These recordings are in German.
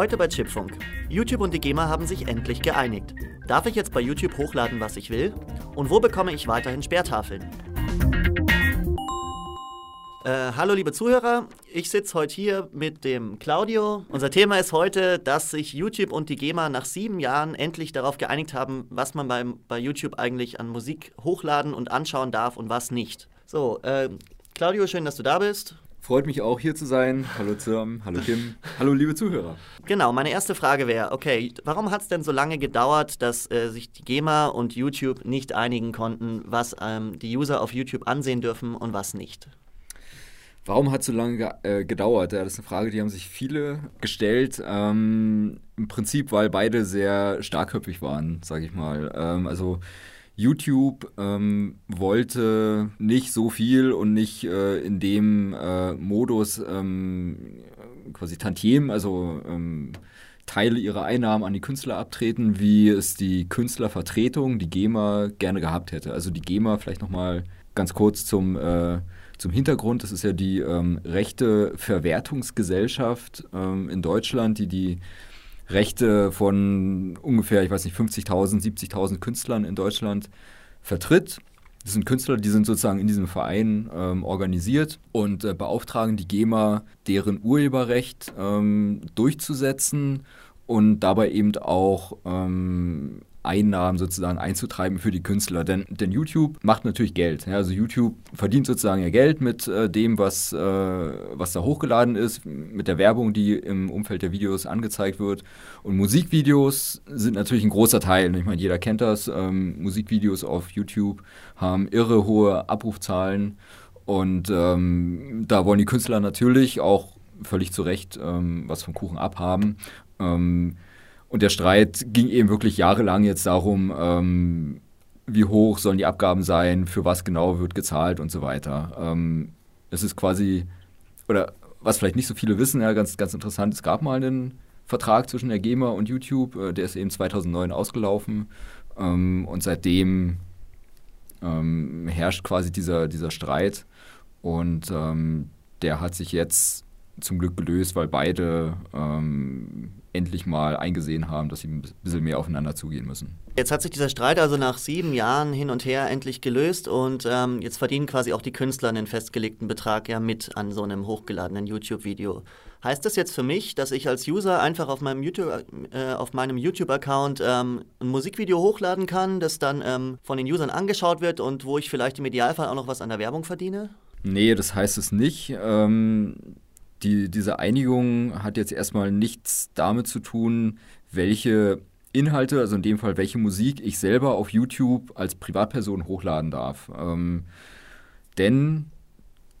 Heute bei Chipfunk. YouTube und die GEMA haben sich endlich geeinigt. Darf ich jetzt bei YouTube hochladen, was ich will? Und wo bekomme ich weiterhin Sperrtafeln? Äh, hallo liebe Zuhörer, ich sitze heute hier mit dem Claudio. Unser Thema ist heute, dass sich YouTube und die GEMA nach sieben Jahren endlich darauf geeinigt haben, was man beim, bei YouTube eigentlich an Musik hochladen und anschauen darf und was nicht. So, äh, Claudio, schön, dass du da bist. Freut mich auch hier zu sein. Hallo Zirm, hallo Kim, hallo liebe Zuhörer. Genau, meine erste Frage wäre, okay, warum hat es denn so lange gedauert, dass äh, sich die GEMA und YouTube nicht einigen konnten, was ähm, die User auf YouTube ansehen dürfen und was nicht? Warum hat es so lange ge äh, gedauert? Ja, das ist eine Frage, die haben sich viele gestellt. Ähm, Im Prinzip, weil beide sehr starkköpfig waren, sage ich mal. Ähm, also YouTube ähm, wollte nicht so viel und nicht äh, in dem äh, Modus ähm, quasi Tantiem, also ähm, Teile ihrer Einnahmen an die Künstler abtreten, wie es die Künstlervertretung, die GEMA, gerne gehabt hätte. Also die GEMA, vielleicht nochmal ganz kurz zum äh, zum Hintergrund, das ist ja die ähm, rechte Verwertungsgesellschaft ähm, in Deutschland, die die Rechte von ungefähr, ich weiß nicht, 50.000, 70.000 Künstlern in Deutschland vertritt. Das sind Künstler, die sind sozusagen in diesem Verein ähm, organisiert und äh, beauftragen die GEMA, deren Urheberrecht ähm, durchzusetzen und dabei eben auch ähm, Einnahmen sozusagen einzutreiben für die Künstler. Denn, denn YouTube macht natürlich Geld. Ja, also YouTube verdient sozusagen ja Geld mit äh, dem, was, äh, was da hochgeladen ist, mit der Werbung, die im Umfeld der Videos angezeigt wird. Und Musikvideos sind natürlich ein großer Teil. Ich meine, jeder kennt das. Ähm, Musikvideos auf YouTube haben irre hohe Abrufzahlen. Und ähm, da wollen die Künstler natürlich auch völlig zu Recht ähm, was vom Kuchen abhaben. Ähm, und der Streit ging eben wirklich jahrelang jetzt darum, ähm, wie hoch sollen die Abgaben sein, für was genau wird gezahlt und so weiter. Ähm, es ist quasi, oder was vielleicht nicht so viele wissen, ja, ganz, ganz interessant, es gab mal einen Vertrag zwischen der GEMA und YouTube, äh, der ist eben 2009 ausgelaufen ähm, und seitdem ähm, herrscht quasi dieser, dieser Streit und ähm, der hat sich jetzt zum Glück gelöst, weil beide ähm, endlich mal eingesehen haben, dass sie ein bisschen mehr aufeinander zugehen müssen. Jetzt hat sich dieser Streit also nach sieben Jahren hin und her endlich gelöst und ähm, jetzt verdienen quasi auch die Künstler einen festgelegten Betrag ja mit an so einem hochgeladenen YouTube-Video. Heißt das jetzt für mich, dass ich als User einfach auf meinem YouTube, äh, auf meinem YouTube-Account ähm, ein Musikvideo hochladen kann, das dann ähm, von den Usern angeschaut wird und wo ich vielleicht im Idealfall auch noch was an der Werbung verdiene? Nee, das heißt es nicht. Ähm, die, diese Einigung hat jetzt erstmal nichts damit zu tun, welche Inhalte, also in dem Fall welche Musik ich selber auf YouTube als Privatperson hochladen darf. Ähm, denn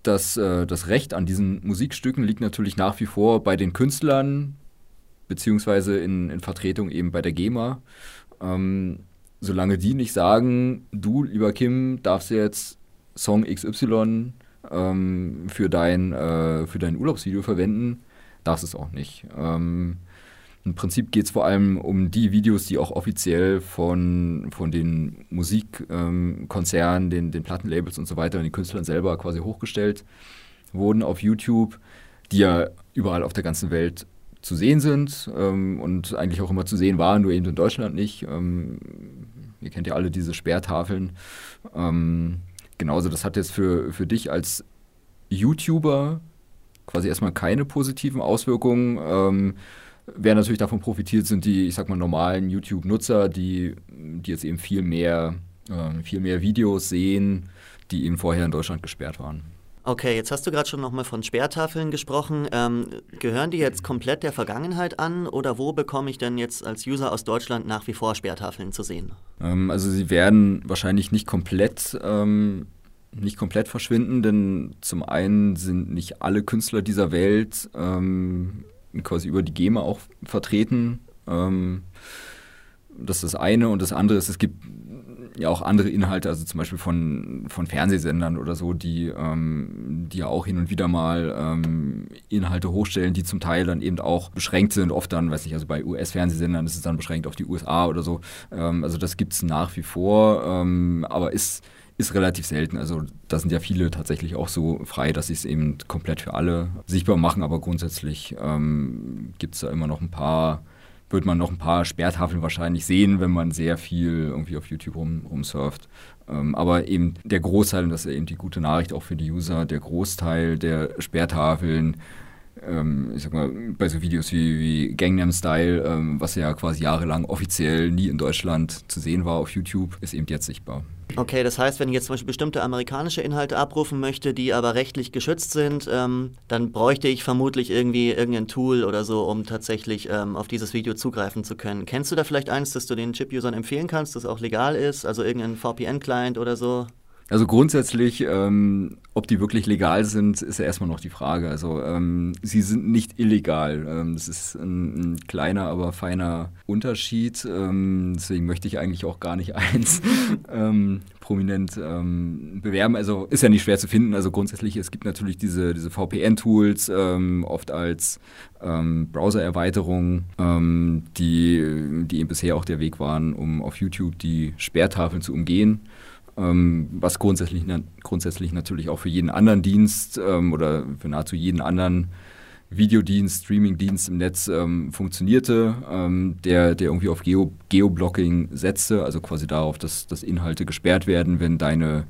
das, äh, das Recht an diesen Musikstücken liegt natürlich nach wie vor bei den Künstlern, beziehungsweise in, in Vertretung eben bei der GEMA. Ähm, solange die nicht sagen, du, lieber Kim, darfst jetzt Song XY ähm, für, dein, äh, für dein Urlaubsvideo verwenden, darfst es auch nicht. Ähm, Im Prinzip geht es vor allem um die Videos, die auch offiziell von, von den Musikkonzernen, ähm, den, den Plattenlabels und so weiter, und den Künstlern selber quasi hochgestellt wurden auf YouTube, die ja überall auf der ganzen Welt zu sehen sind ähm, und eigentlich auch immer zu sehen waren, nur eben in Deutschland nicht. Ähm, ihr kennt ja alle diese Sperrtafeln. Ähm, genauso, das hat jetzt für, für dich als YouTuber quasi erstmal keine positiven Auswirkungen. Ähm, wer natürlich davon profitiert, sind die, ich sag mal, normalen YouTube-Nutzer, die, die jetzt eben viel mehr, äh, viel mehr Videos sehen, die eben vorher in Deutschland gesperrt waren. Okay, jetzt hast du gerade schon nochmal von Sperrtafeln gesprochen. Ähm, gehören die jetzt komplett der Vergangenheit an oder wo bekomme ich denn jetzt als User aus Deutschland nach wie vor Sperrtafeln zu sehen? Ähm, also sie werden wahrscheinlich nicht komplett, ähm, nicht komplett verschwinden, denn zum einen sind nicht alle Künstler dieser Welt ähm, quasi über die GEMA auch vertreten. Das ist das eine und das andere ist, es gibt ja auch andere Inhalte, also zum Beispiel von, von Fernsehsendern oder so, die, ähm, ja auch hin und wieder mal ähm, Inhalte hochstellen, die zum Teil dann eben auch beschränkt sind. Oft dann, weiß nicht, also bei US-Fernsehsendern ist es dann beschränkt auf die USA oder so. Ähm, also das gibt es nach wie vor, ähm, aber ist ist relativ selten. Also da sind ja viele tatsächlich auch so frei, dass sie es eben komplett für alle sichtbar machen, aber grundsätzlich ähm, gibt es da immer noch ein paar, wird man noch ein paar Sperrtafeln wahrscheinlich sehen, wenn man sehr viel irgendwie auf YouTube rum, rumsurft. Ähm, aber eben der Großteil, und das ist eben die gute Nachricht auch für die User, der Großteil der Sperrtafeln ähm, ich sag mal, bei so Videos wie, wie Gangnam Style, ähm, was ja quasi jahrelang offiziell nie in Deutschland zu sehen war auf YouTube, ist eben jetzt sichtbar. Okay, das heißt, wenn ich jetzt zum Beispiel bestimmte amerikanische Inhalte abrufen möchte, die aber rechtlich geschützt sind, ähm, dann bräuchte ich vermutlich irgendwie irgendein Tool oder so, um tatsächlich ähm, auf dieses Video zugreifen zu können. Kennst du da vielleicht eins, das du den Chip-Usern empfehlen kannst, das auch legal ist? Also irgendein VPN-Client oder so? Also grundsätzlich, ähm, ob die wirklich legal sind, ist ja erstmal noch die Frage. Also ähm, sie sind nicht illegal. Ähm, das ist ein, ein, kleiner, aber feiner Unterschied. Ähm, deswegen möchte ich eigentlich auch gar nicht eins ähm, prominent ähm, bewerben. Also ist ja nicht schwer zu finden. Also grundsätzlich, es gibt natürlich diese, diese VPN-Tools, oft als Browser-Erweiterung, die, die eben bisher auch der Weg waren, um auf YouTube die Sperrtafeln zu umgehen ähm, was grundsätzlich, grundsätzlich natürlich auch für jeden anderen Dienst ähm, oder für nahezu jeden anderen Videodienst, Streamingdienst im Netz ähm, funktionierte, ähm, der, der irgendwie auf Geo, Geoblocking setzte, also quasi darauf, dass, dass Inhalte gesperrt werden, wenn deine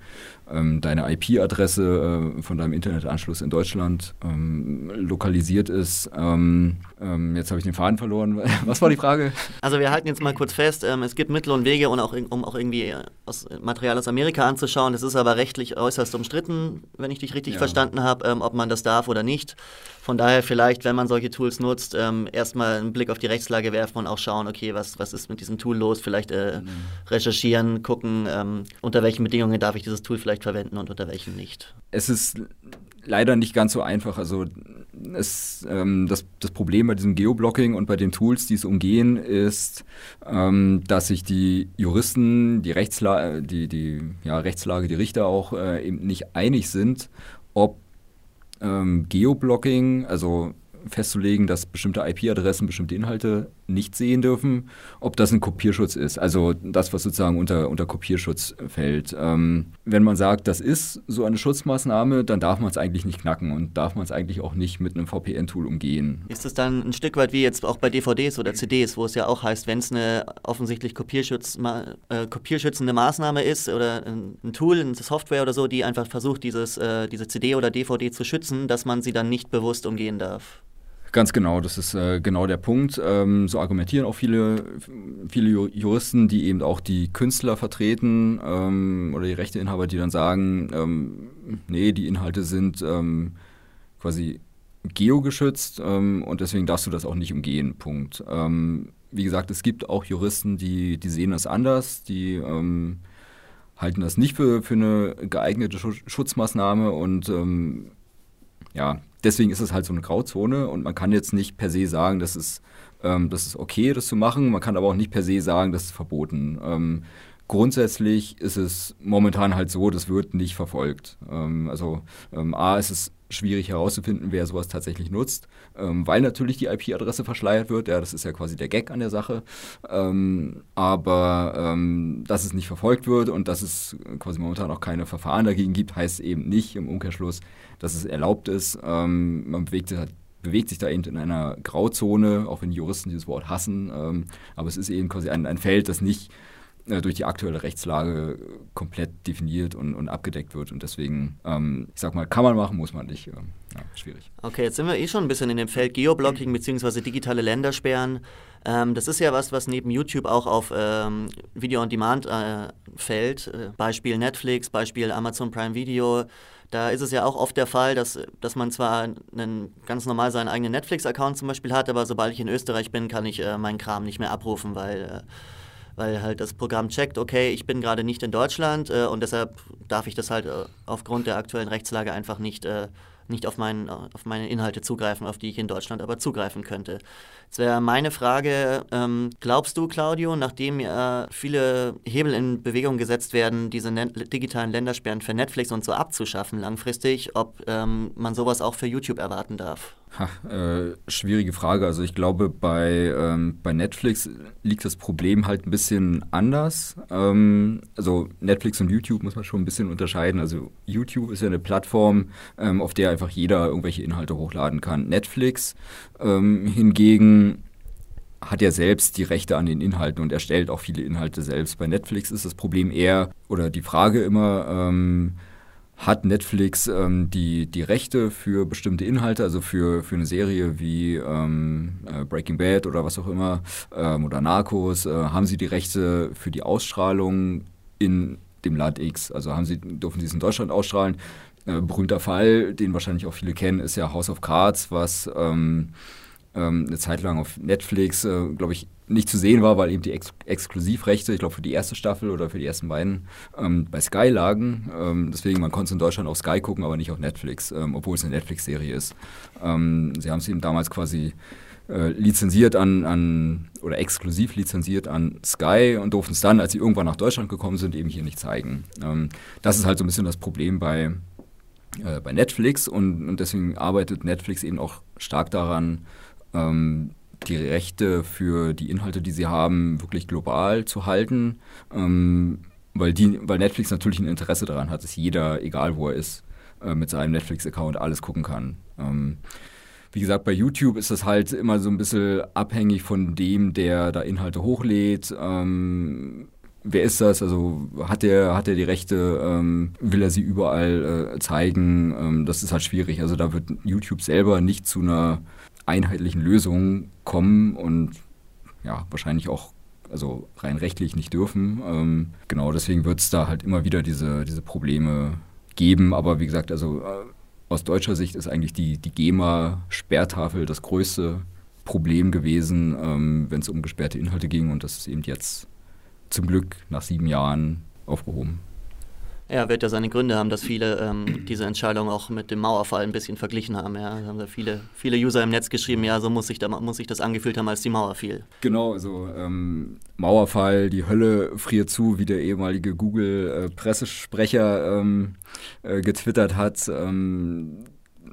ähm, deine IP-Adresse äh, von deinem Internetanschluss in Deutschland ähm, lokalisiert ist. Ähm, ähm jetzt habe ich den Faden verloren. Was war die Frage? Also wir halten jetzt mal kurz fest, ähm, es gibt Mittel und Wege, um auch, um auch irgendwie äh, aus Material aus Amerika anzuschauen. Das ist aber rechtlich äußerst umstritten, wenn ich dich richtig ja. verstanden habe, ähm, ob man das darf oder nicht. Von daher vielleicht, wenn man solche Tools nutzt, erstmal einen Blick auf die Rechtslage werfen und auch schauen, okay, was, was ist mit diesem Tool los? Vielleicht äh, mhm. recherchieren, gucken, unter welchen Bedingungen darf ich dieses Tool vielleicht verwenden und unter welchen nicht. Es ist leider nicht ganz so einfach. Also es, ähm, das, das Problem bei diesem Geoblocking und bei den Tools, die es umgehen, ist, ähm, dass sich die Juristen, die, Rechtsla die, die ja, Rechtslage, die Richter auch äh, eben nicht einig sind, ob ähm, Geoblocking, also festzulegen, dass bestimmte IP-Adressen bestimmte Inhalte nicht sehen dürfen, ob das ein Kopierschutz ist, also das, was sozusagen unter, unter Kopierschutz fällt. Ähm, wenn man sagt, das ist so eine Schutzmaßnahme, dann darf man es eigentlich nicht knacken und darf man es eigentlich auch nicht mit einem VPN-Tool umgehen. Ist es dann ein Stück weit wie jetzt auch bei DVDs oder CDs, wo es ja auch heißt, wenn es eine offensichtlich Kopierschutz, äh, kopierschützende Maßnahme ist oder ein, ein, Tool, eine Software oder so, die einfach versucht, dieses, äh, diese CD oder DVD zu schützen, dass man sie dann nicht bewusst umgehen darf? Ganz genau, das ist äh, genau der Punkt. Ähm, so argumentieren auch viele, viele Juristen, die eben auch die Künstler vertreten ähm, oder die Rechteinhaber, die dann sagen, ähm, nee, die Inhalte sind ähm, quasi geogeschützt ähm, und deswegen darfst du das auch nicht umgehen. Punkt. Ähm, wie gesagt, es gibt auch Juristen, die, die sehen das anders, die halten das nicht für, für eine geeignete Schutzmaßnahme und ja, deswegen ist es halt so eine Grauzone und man kann jetzt nicht per se sagen, das ist, ähm, das ist okay, das zu machen. Man kann aber auch nicht per se sagen, das ist verboten. Ähm, grundsätzlich ist es momentan halt so, das wird nicht verfolgt. Ähm, also ähm, A, ist es schwierig herauszufinden, wer sowas tatsächlich nutzt, ähm, weil natürlich die IP-Adresse verschleiert wird. Ja, das ist ja quasi der Gag an der Sache. Ähm, aber ähm, dass es nicht verfolgt wird und dass es quasi momentan auch keine Verfahren dagegen gibt, heißt eben nicht im Umkehrschluss, dass es erlaubt ist. Ähm, man bewegt, bewegt, sich da eben in einer Grauzone, auch wenn Juristen dieses Wort hassen. Ähm, aber es ist eben quasi ein, ein Feld, das nicht durch die aktuelle Rechtslage komplett definiert und, und abgedeckt wird. Und deswegen, ähm, ich sag mal, kann man machen, muss man nicht. Ähm, ja, schwierig. Okay, jetzt sind wir eh schon ein bisschen in dem Feld Geoblocking bzw. digitale Ländersperren. Ähm, das ist ja was, was neben YouTube auch auf ähm, Video on Demand äh, fällt. Äh, Beispiel Netflix, Beispiel Amazon Prime Video. Da ist es ja auch oft der Fall, dass, dass man zwar einen, ganz normal seinen eigenen Netflix-Account zum Beispiel hat, aber sobald ich in Österreich bin, kann ich äh, meinen Kram nicht mehr abrufen, weil äh, weil halt das Programm checkt, okay, ich bin gerade nicht in Deutschland äh, und deshalb darf ich das halt äh, aufgrund der aktuellen Rechtslage einfach nicht, äh, nicht auf, mein, auf meine Inhalte zugreifen, auf die ich in Deutschland aber zugreifen könnte. Jetzt wäre meine Frage, ähm, glaubst du, Claudio, nachdem ja viele Hebel in Bewegung gesetzt werden, diese digitalen Ländersperren für Netflix und so abzuschaffen langfristig, ob ähm, man sowas auch für YouTube erwarten darf? Ha, äh, schwierige Frage. Also ich glaube, bei, ähm, bei Netflix liegt das Problem halt ein bisschen anders. Ähm, also Netflix und YouTube muss man schon ein bisschen unterscheiden. Also YouTube ist ja eine Plattform, ähm, auf der einfach jeder irgendwelche Inhalte hochladen kann. Netflix ähm, hingegen hat ja selbst die Rechte an den Inhalten und erstellt auch viele Inhalte selbst. Bei Netflix ist das Problem eher, oder die Frage immer, ähm, hat Netflix ähm, die, die Rechte für bestimmte Inhalte, also für, für eine Serie wie ähm, äh, Breaking Bad oder was auch immer, ähm, oder Narcos, äh, haben sie die Rechte für die Ausstrahlung in dem Land X? Also haben sie, dürfen sie es in Deutschland ausstrahlen? Äh, berühmter Fall, den wahrscheinlich auch viele kennen, ist ja House of Cards, was ähm, ähm, eine Zeit lang auf Netflix, äh, glaube ich, nicht zu sehen war, weil eben die Ex Exklusivrechte, ich glaube für die erste Staffel oder für die ersten beiden, ähm, bei Sky lagen. Ähm, deswegen, man konnte es in Deutschland auf Sky gucken, aber nicht auf Netflix, ähm, obwohl es eine Netflix-Serie ist. Ähm, sie haben es eben damals quasi äh, lizenziert an, an, oder exklusiv lizenziert an Sky und durften es dann, als sie irgendwann nach Deutschland gekommen sind, eben hier nicht zeigen. Ähm, das ist halt so ein bisschen das Problem bei, äh, bei Netflix und, und deswegen arbeitet Netflix eben auch stark daran, ähm, die Rechte für die Inhalte, die sie haben, wirklich global zu halten, ähm, weil, die, weil Netflix natürlich ein Interesse daran hat, dass jeder, egal wo er ist, äh, mit seinem Netflix-Account alles gucken kann. Ähm, wie gesagt, bei YouTube ist das halt immer so ein bisschen abhängig von dem, der da Inhalte hochlädt. Ähm, wer ist das? Also hat er hat er die Rechte? Ähm, will er sie überall äh, zeigen? Ähm, das ist halt schwierig. Also da wird YouTube selber nicht zu einer einheitlichen Lösungen kommen und ja, wahrscheinlich auch also rein rechtlich nicht dürfen. Ähm, genau, deswegen wird es da halt immer wieder diese, diese Probleme geben. Aber wie gesagt, also äh, aus deutscher Sicht ist eigentlich die, die GEMA-Sperrtafel das größte Problem gewesen, ähm, wenn es um gesperrte Inhalte ging. Und das ist eben jetzt zum Glück nach sieben Jahren aufgehoben. Ja, wird ja seine Gründe haben, dass viele ähm, diese Entscheidung auch mit dem Mauerfall ein bisschen verglichen haben. Ja, da haben viele, viele User im Netz geschrieben, ja, so muss sich, da, muss sich das angefühlt haben, als die Mauer fiel. Genau, also ähm, Mauerfall, die Hölle friert zu, wie der ehemalige Google-Pressesprecher äh, ähm, äh, getwittert hat. Ähm,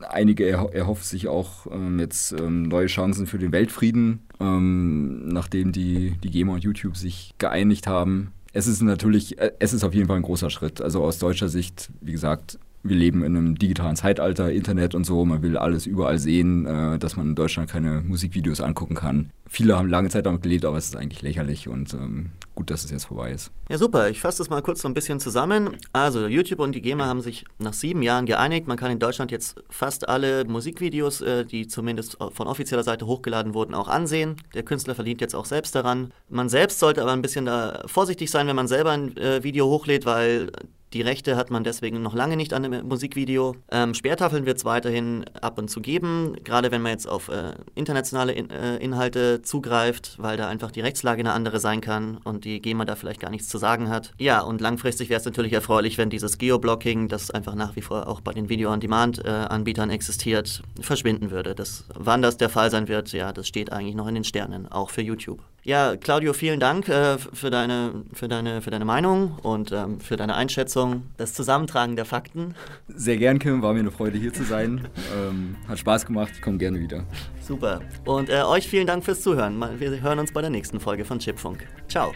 einige erho erhoffen sich auch ähm, jetzt ähm, neue Chancen für den Weltfrieden, ähm, nachdem die, die GEMA und YouTube sich geeinigt haben es ist natürlich, äh, es ist auf jeden Fall ein großer Schritt. Also aus deutscher Sicht, wie gesagt, wir leben in einem digitalen Zeitalter, Internet und so, man will alles überall sehen, äh, dass man in Deutschland keine Musikvideos angucken kann. Viele haben lange Zeit damit gelebt, aber es ist eigentlich lächerlich und ähm, gut, dass es jetzt vorbei ist. Ja, super. Ich fasse das mal kurz so ein bisschen zusammen. Also, YouTube und die GEMA haben sich nach sieben Jahren geeinigt. Man kann in Deutschland jetzt fast alle Musikvideos, äh, die zumindest von offizieller Seite hochgeladen wurden, auch ansehen. Der Künstler verdient jetzt auch selbst daran. Man selbst sollte aber ein bisschen da vorsichtig sein, wenn man selber ein äh, Video hochlädt, weil die Rechte hat man deswegen noch lange nicht an dem Musikvideo. Ähm, Sperrtafeln wird es weiterhin ab und zu geben, gerade wenn man jetzt auf äh, internationale in, äh, Inhalte zugreift, weil da einfach die Rechtslage eine andere sein kann und die GEMA da vielleicht gar nichts zu sagen hat. Ja, und langfristig wäre es natürlich erfreulich, wenn dieses Geoblocking, das einfach nach wie vor auch bei den Video-on-Demand-Anbietern äh, existiert, verschwinden würde. Das, wann das der Fall sein wird, ja, das steht eigentlich noch in den Sternen, auch für YouTube. Ja, Claudio, vielen Dank äh, für, deine, für, deine, für deine Meinung und ähm, für deine Einschätzung, das Zusammentragen der Fakten. Sehr gern, Kim, war mir eine Freude hier zu sein. ähm, hat Spaß gemacht, ich komme gerne wieder. Super. Und äh, euch vielen Dank fürs Zuhören. Wir hören uns bei der nächsten Folge von Chipfunk. Ciao.